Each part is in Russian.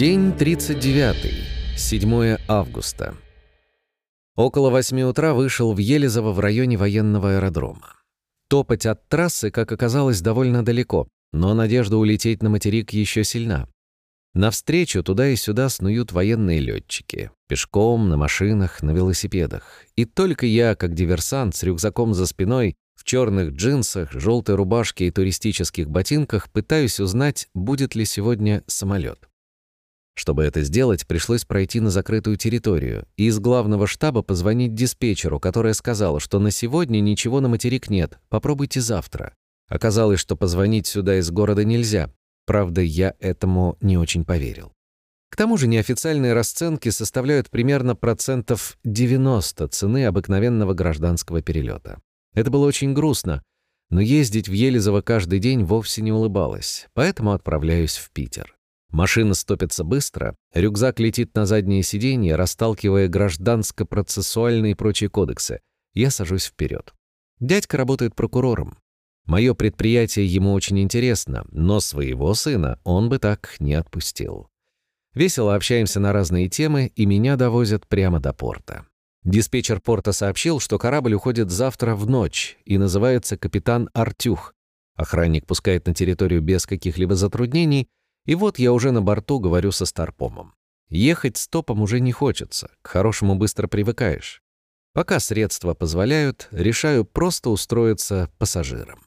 День 39. 7 августа. Около 8 утра вышел в Елизово в районе военного аэродрома. Топать от трассы, как оказалось, довольно далеко, но надежда улететь на материк еще сильна. Навстречу туда и сюда снуют военные летчики. Пешком, на машинах, на велосипедах. И только я, как диверсант, с рюкзаком за спиной, в черных джинсах, желтой рубашке и туристических ботинках пытаюсь узнать, будет ли сегодня самолет. Чтобы это сделать, пришлось пройти на закрытую территорию и из главного штаба позвонить диспетчеру, которая сказала, что на сегодня ничего на материк нет, попробуйте завтра. Оказалось, что позвонить сюда из города нельзя. Правда, я этому не очень поверил. К тому же неофициальные расценки составляют примерно процентов 90 цены обыкновенного гражданского перелета. Это было очень грустно, но ездить в Елизово каждый день вовсе не улыбалось, поэтому отправляюсь в Питер. Машина стопится быстро, рюкзак летит на заднее сиденье, расталкивая гражданско-процессуальные и прочие кодексы. Я сажусь вперед. Дядька работает прокурором. Мое предприятие ему очень интересно, но своего сына он бы так не отпустил. Весело общаемся на разные темы, и меня довозят прямо до порта. Диспетчер порта сообщил, что корабль уходит завтра в ночь и называется «Капитан Артюх». Охранник пускает на территорию без каких-либо затруднений, и вот я уже на борту говорю со Старпомом. Ехать стопом уже не хочется, к хорошему быстро привыкаешь. Пока средства позволяют, решаю просто устроиться пассажиром.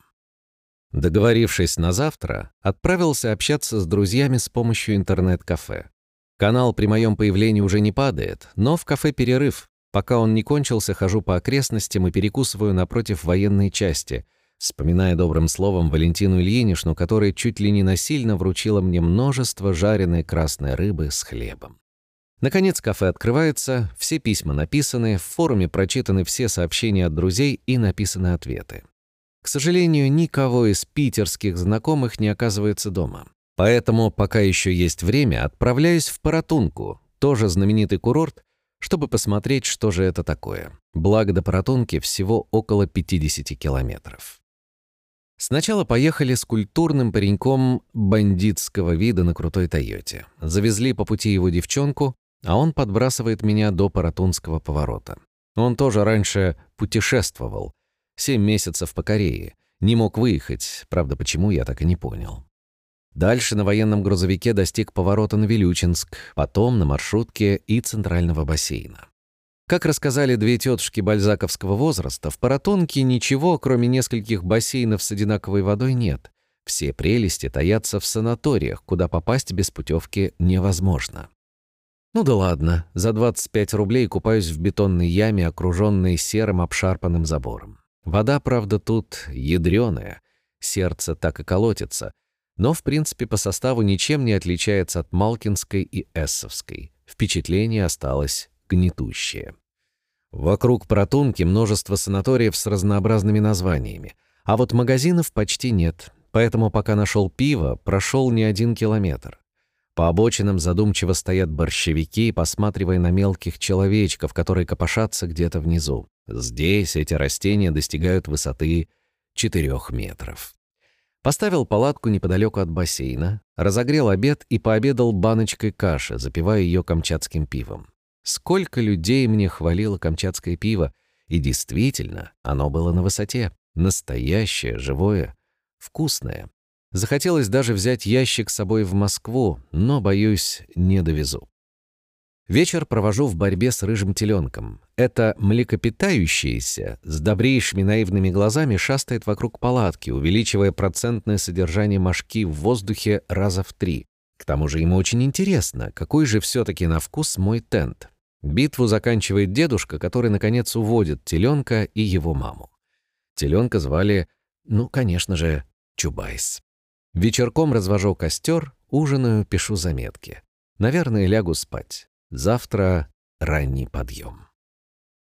Договорившись на завтра, отправился общаться с друзьями с помощью интернет-кафе. Канал при моем появлении уже не падает, но в кафе перерыв, Пока он не кончился, хожу по окрестностям и перекусываю напротив военной части, вспоминая добрым словом Валентину Ильиничну, которая чуть ли не насильно вручила мне множество жареной красной рыбы с хлебом. Наконец кафе открывается, все письма написаны, в форуме прочитаны все сообщения от друзей и написаны ответы. К сожалению, никого из питерских знакомых не оказывается дома. Поэтому, пока еще есть время, отправляюсь в Паратунку, тоже знаменитый курорт, чтобы посмотреть, что же это такое. Благо до Паратунки всего около 50 километров. Сначала поехали с культурным пареньком бандитского вида на крутой Тойоте. Завезли по пути его девчонку, а он подбрасывает меня до Паратунского поворота. Он тоже раньше путешествовал. Семь месяцев по Корее. Не мог выехать, правда, почему, я так и не понял. Дальше на военном грузовике достиг поворота на Вилючинск, потом на маршрутке и центрального бассейна. Как рассказали две тетушки бальзаковского возраста, в Паратонке ничего, кроме нескольких бассейнов с одинаковой водой, нет. Все прелести таятся в санаториях, куда попасть без путевки невозможно. Ну да ладно, за 25 рублей купаюсь в бетонной яме, окруженной серым обшарпанным забором. Вода, правда, тут ядреная, сердце так и колотится, но в принципе по составу ничем не отличается от Малкинской и Эссовской. Впечатление осталось гнетущее. Вокруг Протунки множество санаториев с разнообразными названиями, а вот магазинов почти нет, поэтому пока нашел пиво, прошел не один километр. По обочинам задумчиво стоят борщевики, посматривая на мелких человечков, которые копошатся где-то внизу. Здесь эти растения достигают высоты 4 метров. Поставил палатку неподалеку от бассейна, разогрел обед и пообедал баночкой каши, запивая ее камчатским пивом. Сколько людей мне хвалило камчатское пиво, и действительно, оно было на высоте. Настоящее, живое, вкусное. Захотелось даже взять ящик с собой в Москву, но, боюсь, не довезу. Вечер провожу в борьбе с рыжим теленком. Это млекопитающееся с добрейшими наивными глазами шастает вокруг палатки, увеличивая процентное содержание мошки в воздухе раза в три. К тому же ему очень интересно, какой же все-таки на вкус мой тент. Битву заканчивает дедушка, который, наконец, уводит теленка и его маму. Теленка звали, ну, конечно же, Чубайс. Вечерком развожу костер, ужинаю, пишу заметки. Наверное, лягу спать. Завтра ранний подъем.